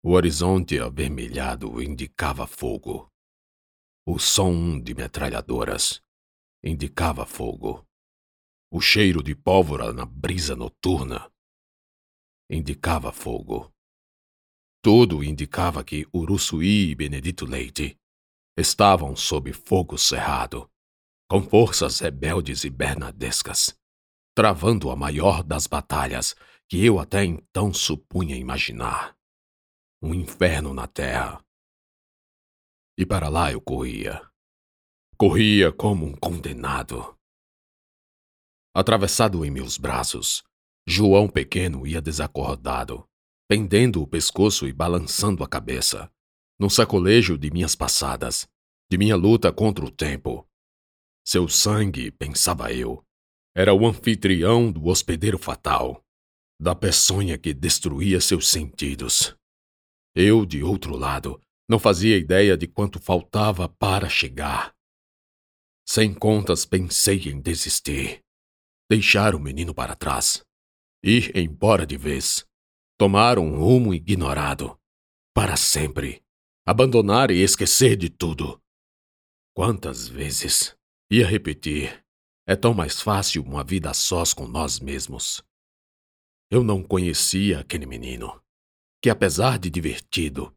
O horizonte avermelhado indicava fogo. O som de metralhadoras indicava fogo. O cheiro de pólvora na brisa noturna indicava fogo. Tudo indicava que Uruçuí e Benedito Leite estavam sob fogo cerrado, com forças rebeldes e bernadescas, travando a maior das batalhas que eu até então supunha imaginar. Um inferno na terra. E para lá eu corria. Corria como um condenado. Atravessado em meus braços, João pequeno ia desacordado, pendendo o pescoço e balançando a cabeça, num sacolejo de minhas passadas, de minha luta contra o tempo. Seu sangue, pensava eu, era o anfitrião do hospedeiro fatal, da peçonha que destruía seus sentidos. Eu, de outro lado, não fazia ideia de quanto faltava para chegar. Sem contas, pensei em desistir, deixar o menino para trás ir embora de vez, tomar um rumo ignorado, para sempre, abandonar e esquecer de tudo. Quantas vezes ia repetir: é tão mais fácil uma vida a sós com nós mesmos. Eu não conhecia aquele menino, que apesar de divertido,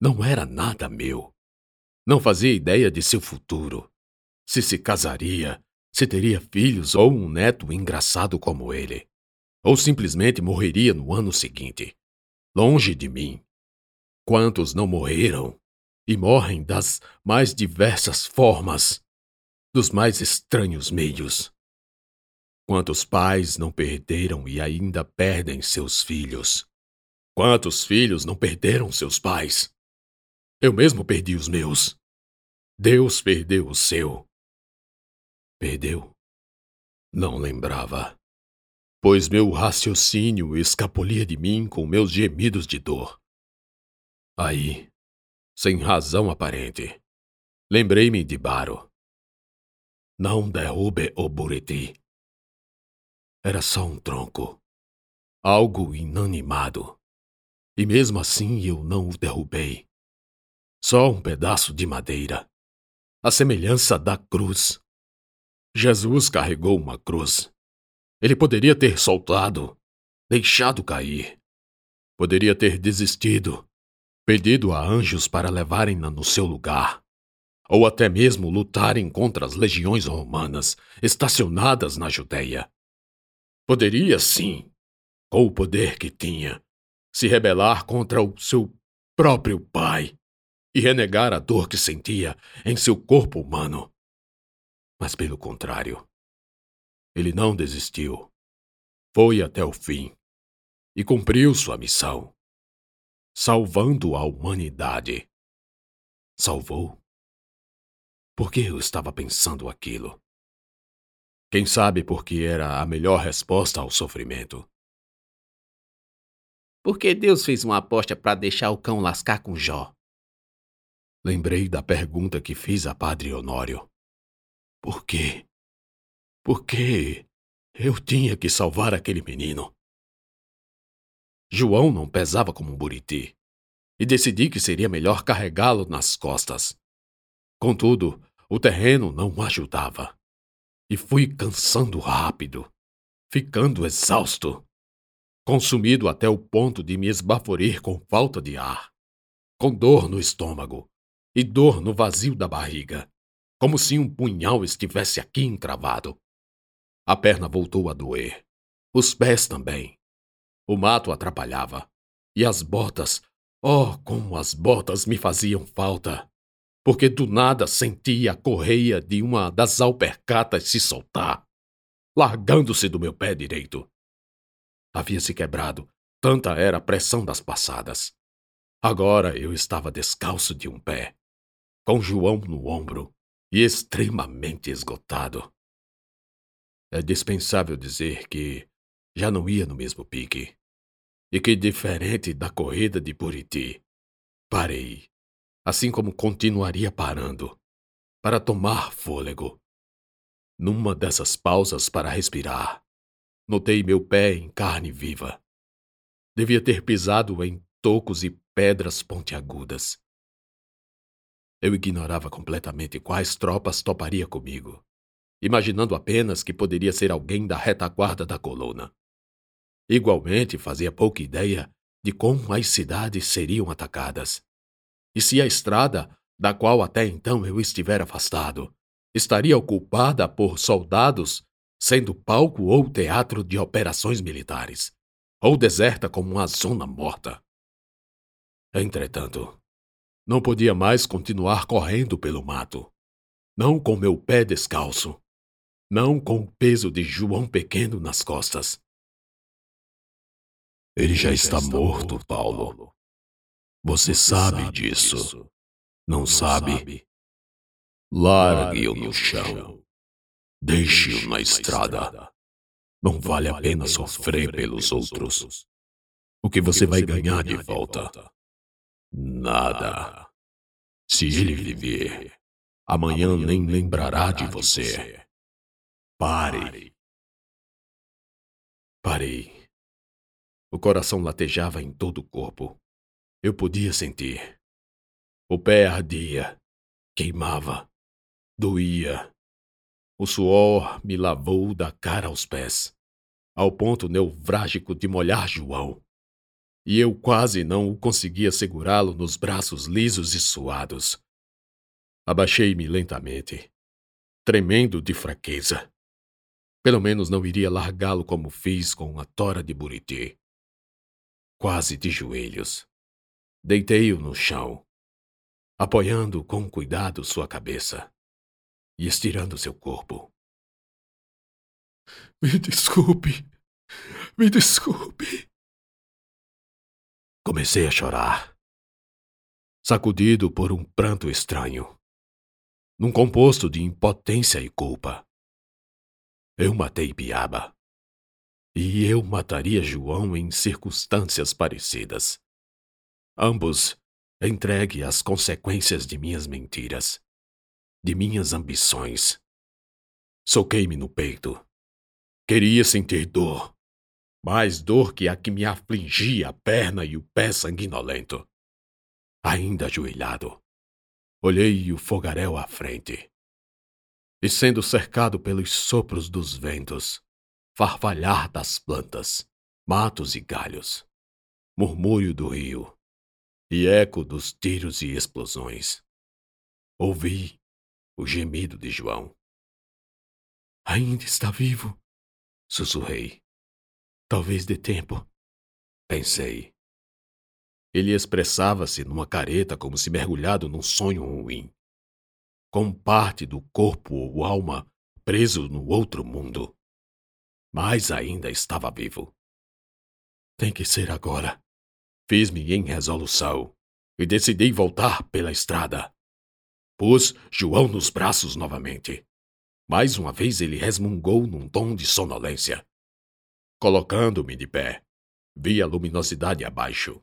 não era nada meu. Não fazia ideia de seu futuro, se se casaria, se teria filhos ou um neto engraçado como ele ou simplesmente morreria no ano seguinte. Longe de mim. Quantos não morreram e morrem das mais diversas formas, dos mais estranhos meios? Quantos pais não perderam e ainda perdem seus filhos? Quantos filhos não perderam seus pais? Eu mesmo perdi os meus. Deus perdeu o seu. Perdeu? Não lembrava pois meu raciocínio escapulia de mim com meus gemidos de dor. Aí, sem razão aparente, lembrei-me de Baro. Não derrube o Buriti. Era só um tronco, algo inanimado. E mesmo assim eu não o derrubei. Só um pedaço de madeira, a semelhança da cruz. Jesus carregou uma cruz ele poderia ter soltado, deixado cair. Poderia ter desistido, pedido a anjos para levarem-na no seu lugar. Ou até mesmo lutarem contra as legiões romanas estacionadas na Judéia. Poderia, sim, com o poder que tinha, se rebelar contra o seu próprio pai e renegar a dor que sentia em seu corpo humano. Mas, pelo contrário, ele não desistiu. Foi até o fim e cumpriu sua missão, salvando a humanidade. Salvou? Por que eu estava pensando aquilo? Quem sabe porque era a melhor resposta ao sofrimento. Por que Deus fez uma aposta para deixar o cão lascar com Jó? Lembrei da pergunta que fiz a Padre Honório. Por quê? Por que eu tinha que salvar aquele menino? João não pesava como um buriti, e decidi que seria melhor carregá-lo nas costas. Contudo, o terreno não ajudava, e fui cansando rápido, ficando exausto, consumido até o ponto de me esbaforir com falta de ar, com dor no estômago e dor no vazio da barriga, como se um punhal estivesse aqui encravado. A perna voltou a doer. Os pés também. O mato atrapalhava. E as botas, oh, como as botas me faziam falta! Porque do nada senti a correia de uma das alpercatas se soltar, largando-se do meu pé direito. Havia se quebrado, tanta era a pressão das passadas. Agora eu estava descalço de um pé, com João no ombro e extremamente esgotado. É dispensável dizer que já não ia no mesmo pique. E que, diferente da corrida de Buriti, parei, assim como continuaria parando, para tomar fôlego. Numa dessas pausas para respirar, notei meu pé em carne viva. Devia ter pisado em tocos e pedras pontiagudas. Eu ignorava completamente quais tropas toparia comigo, imaginando apenas que poderia ser alguém da retaguarda da coluna. Igualmente fazia pouca ideia de como as cidades seriam atacadas. E se a estrada, da qual até então eu estivera afastado, estaria ocupada por soldados, sendo palco ou teatro de operações militares, ou deserta como uma zona morta. Entretanto, não podia mais continuar correndo pelo mato, não com meu pé descalço, não com o peso de João Pequeno nas costas. Ele já está morto, Paulo. Você sabe disso. Não sabe? Largue-o no chão. Deixe-o na estrada. Não vale a pena sofrer pelos outros. O que você vai ganhar de volta? Nada. Se ele viver, amanhã nem lembrará de você. Pare. Parei. O coração latejava em todo o corpo. Eu podia sentir. O pé ardia, queimava doía. O suor me lavou da cara aos pés, ao ponto neuvrágico de molhar João. E eu quase não conseguia segurá-lo nos braços lisos e suados. Abaixei-me lentamente, tremendo de fraqueza. Pelo menos não iria largá-lo como fiz com a tora de Buriti. Quase de joelhos. Deitei-o no chão, apoiando com cuidado sua cabeça e estirando seu corpo. Me desculpe. Me desculpe. Comecei a chorar, sacudido por um pranto estranho, num composto de impotência e culpa. Eu matei Piaba. E eu mataria João em circunstâncias parecidas. Ambos entregue às consequências de minhas mentiras de minhas ambições. Soquei-me no peito. Queria sentir dor, mais dor que a que me afligia a perna e o pé sanguinolento. Ainda ajoelhado, olhei o fogaréu à frente. E sendo cercado pelos sopros dos ventos, farfalhar das plantas, matos e galhos, murmúrio do rio e eco dos tiros e explosões. Ouvi o gemido de João. Ainda está vivo, sussurrei. Talvez dê tempo. Pensei. Ele expressava-se numa careta como se mergulhado num sonho ruim, com parte do corpo ou alma preso no outro mundo. Mas ainda estava vivo. Tem que ser agora. Fiz-me em resolução e decidi voltar pela estrada. Pus João nos braços novamente. Mais uma vez ele resmungou num tom de sonolência. Colocando-me de pé, vi a luminosidade abaixo.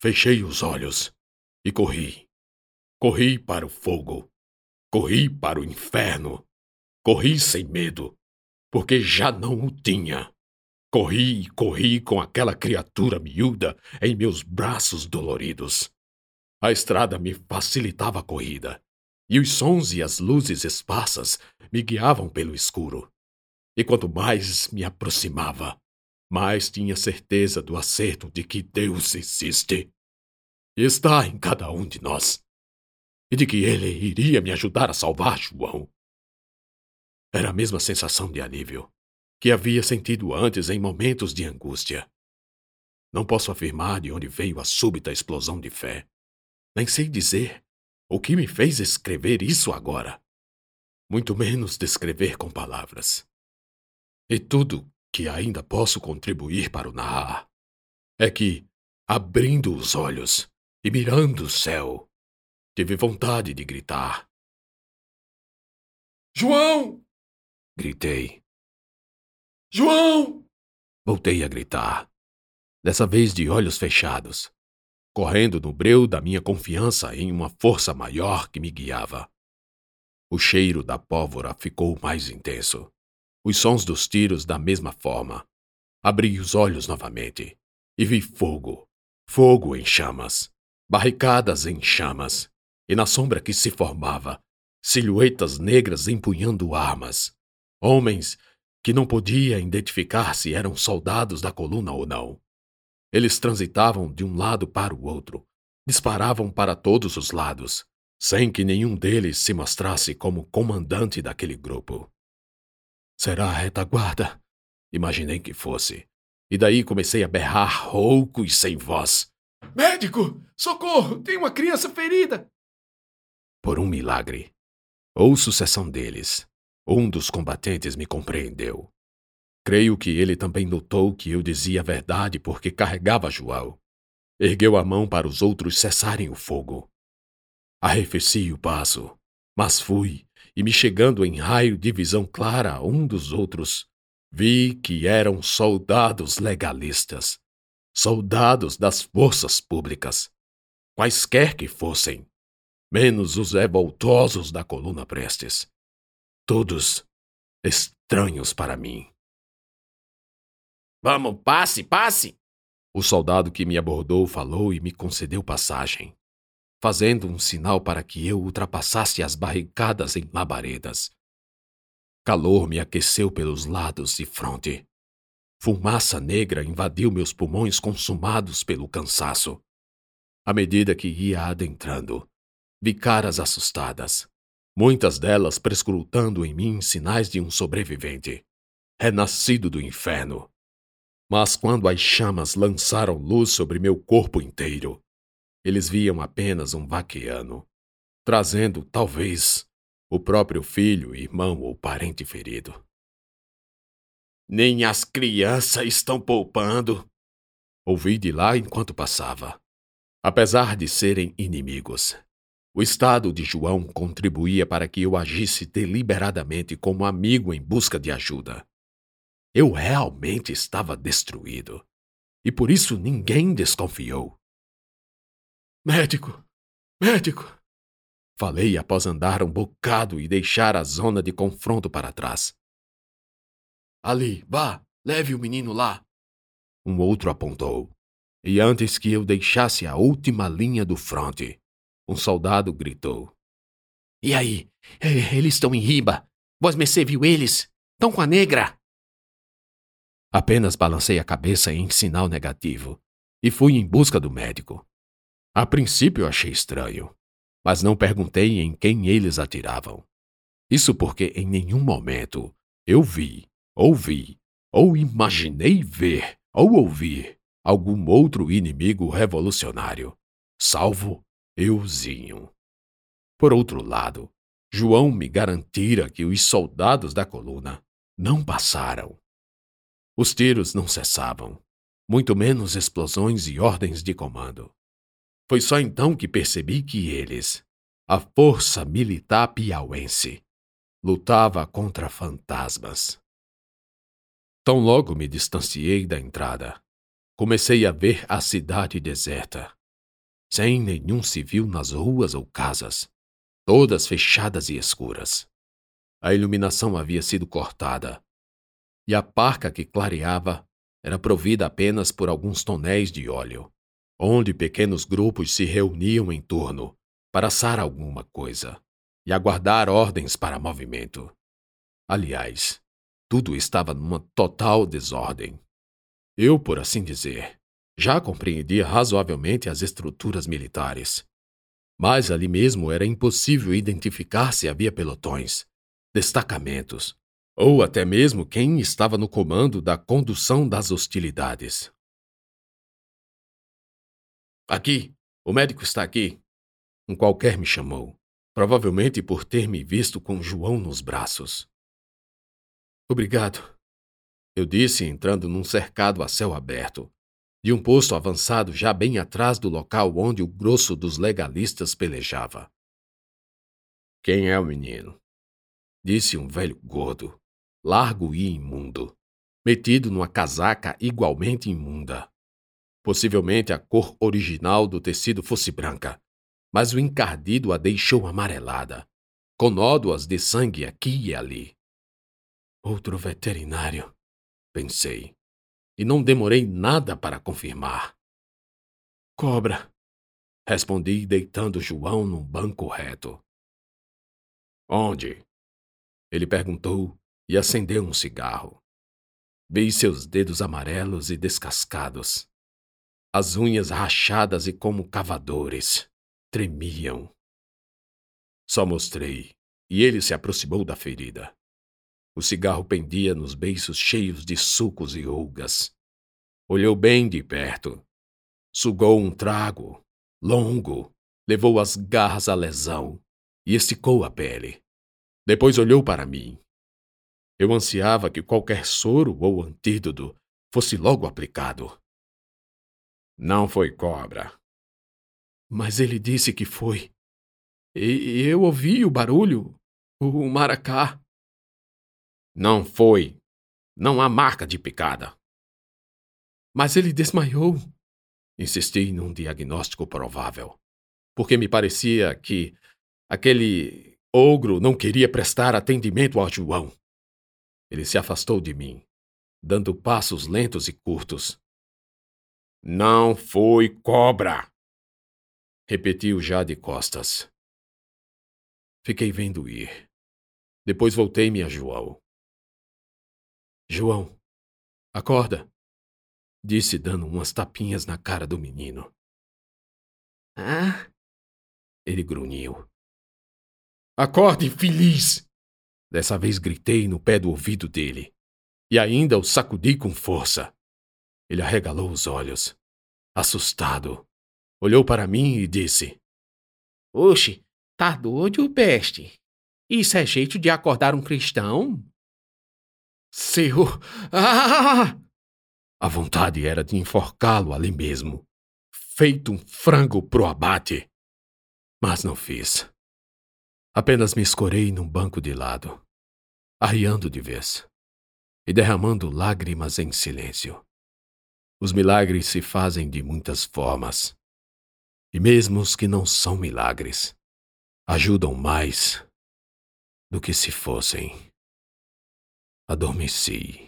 Fechei os olhos e corri. Corri para o fogo. Corri para o inferno. Corri sem medo, porque já não o tinha. Corri e corri com aquela criatura miúda em meus braços doloridos. A estrada me facilitava a corrida e os sons e as luzes esparsas me guiavam pelo escuro. E quanto mais me aproximava, mais tinha certeza do acerto de que Deus existe. E está em cada um de nós. E de que Ele iria me ajudar a salvar João. Era a mesma sensação de alívio que havia sentido antes em momentos de angústia. Não posso afirmar de onde veio a súbita explosão de fé. Nem sei dizer o que me fez escrever isso agora? Muito menos descrever com palavras. E tudo que ainda posso contribuir para o narrar é que, abrindo os olhos e mirando o céu, tive vontade de gritar. João! Gritei. João! Voltei a gritar, dessa vez de olhos fechados correndo no breu da minha confiança em uma força maior que me guiava. O cheiro da pólvora ficou mais intenso. Os sons dos tiros da mesma forma. Abri os olhos novamente e vi fogo, fogo em chamas, barricadas em chamas, e na sombra que se formava, silhuetas negras empunhando armas. Homens que não podia identificar se eram soldados da coluna ou não. Eles transitavam de um lado para o outro, disparavam para todos os lados, sem que nenhum deles se mostrasse como comandante daquele grupo. Será a retaguarda? Imaginei que fosse. E daí comecei a berrar rouco e sem voz. Médico! Socorro! Tem uma criança ferida! Por um milagre, ou sucessão deles, um dos combatentes me compreendeu. Creio que ele também notou que eu dizia a verdade porque carregava João. Ergueu a mão para os outros cessarem o fogo. Arrefeci o passo, mas fui, e me chegando em raio de visão clara a um dos outros, vi que eram soldados legalistas, soldados das forças públicas, quaisquer que fossem, menos os revoltosos da coluna Prestes. Todos estranhos para mim. Vamos, passe, passe! O soldado que me abordou falou e me concedeu passagem, fazendo um sinal para que eu ultrapassasse as barricadas em labaredas. Calor me aqueceu pelos lados e fronte. Fumaça negra invadiu meus pulmões consumados pelo cansaço. À medida que ia adentrando, vi caras assustadas, muitas delas prescrutando em mim sinais de um sobrevivente, renascido do inferno. Mas quando as chamas lançaram luz sobre meu corpo inteiro, eles viam apenas um vaqueano, trazendo, talvez, o próprio filho, irmão ou parente ferido. Nem as crianças estão poupando. Ouvi de lá enquanto passava. Apesar de serem inimigos, o estado de João contribuía para que eu agisse deliberadamente como amigo em busca de ajuda. Eu realmente estava destruído. E por isso ninguém desconfiou. Médico! Médico! Falei após andar um bocado e deixar a zona de confronto para trás. Ali, vá, leve o menino lá. Um outro apontou. E antes que eu deixasse a última linha do fronte, um soldado gritou: E aí? Eles estão em riba. Vós mercê viu eles? Estão com a negra? Apenas balancei a cabeça em sinal negativo e fui em busca do médico. A princípio achei estranho, mas não perguntei em quem eles atiravam. Isso porque em nenhum momento eu vi, ouvi ou imaginei ver ou ouvir algum outro inimigo revolucionário, salvo euzinho. Por outro lado, João me garantira que os soldados da coluna não passaram. Os tiros não cessavam, muito menos explosões e ordens de comando. Foi só então que percebi que eles, a força militar piauense, lutava contra fantasmas. Tão logo me distanciei da entrada, comecei a ver a cidade deserta, sem nenhum civil nas ruas ou casas, todas fechadas e escuras. A iluminação havia sido cortada e a parca que clareava era provida apenas por alguns tonéis de óleo, onde pequenos grupos se reuniam em torno para assar alguma coisa e aguardar ordens para movimento. Aliás, tudo estava numa total desordem. Eu, por assim dizer, já compreendia razoavelmente as estruturas militares. Mas ali mesmo era impossível identificar se havia pelotões, destacamentos ou até mesmo quem estava no comando da condução das hostilidades. Aqui, o médico está aqui. Um qualquer me chamou, provavelmente por ter me visto com João nos braços. Obrigado, eu disse entrando num cercado a céu aberto, de um posto avançado já bem atrás do local onde o grosso dos legalistas pelejava. Quem é o menino? Disse um velho gordo, largo e imundo, metido numa casaca igualmente imunda. Possivelmente a cor original do tecido fosse branca, mas o encardido a deixou amarelada, com nódoas de sangue aqui e ali. Outro veterinário, pensei, e não demorei nada para confirmar. Cobra. Respondi, deitando João num banco reto. Onde? Ele perguntou e acendeu um cigarro. Vi seus dedos amarelos e descascados. As unhas rachadas e como cavadores. Tremiam. Só mostrei, e ele se aproximou da ferida. O cigarro pendia nos beiços cheios de sucos e rugas. Olhou bem de perto. Sugou um trago, longo, levou as garras à lesão e esticou a pele. Depois olhou para mim. Eu ansiava que qualquer soro ou antídoto fosse logo aplicado. Não foi cobra. Mas ele disse que foi. E eu ouvi o barulho, o maracá. Não foi. Não há marca de picada. Mas ele desmaiou. Insisti num diagnóstico provável, porque me parecia que aquele ogro não queria prestar atendimento ao João. Ele se afastou de mim, dando passos lentos e curtos. Não foi cobra! Repetiu já de costas. Fiquei vendo ir. Depois voltei-me a João. João, acorda, disse dando umas tapinhas na cara do menino. Ah? Ele grunhiu. Acorde, infeliz! Dessa vez gritei no pé do ouvido dele. E ainda o sacudi com força. Ele arregalou os olhos. Assustado. Olhou para mim e disse: Oxe, tá doido, peste? Isso é jeito de acordar um cristão? Seu. Ah! A vontade era de enforcá-lo ali mesmo, feito um frango pro abate. Mas não fiz. Apenas me escorei num banco de lado, arriando de vez e derramando lágrimas em silêncio. Os milagres se fazem de muitas formas, e mesmo os que não são milagres ajudam mais do que se fossem. Adormeci.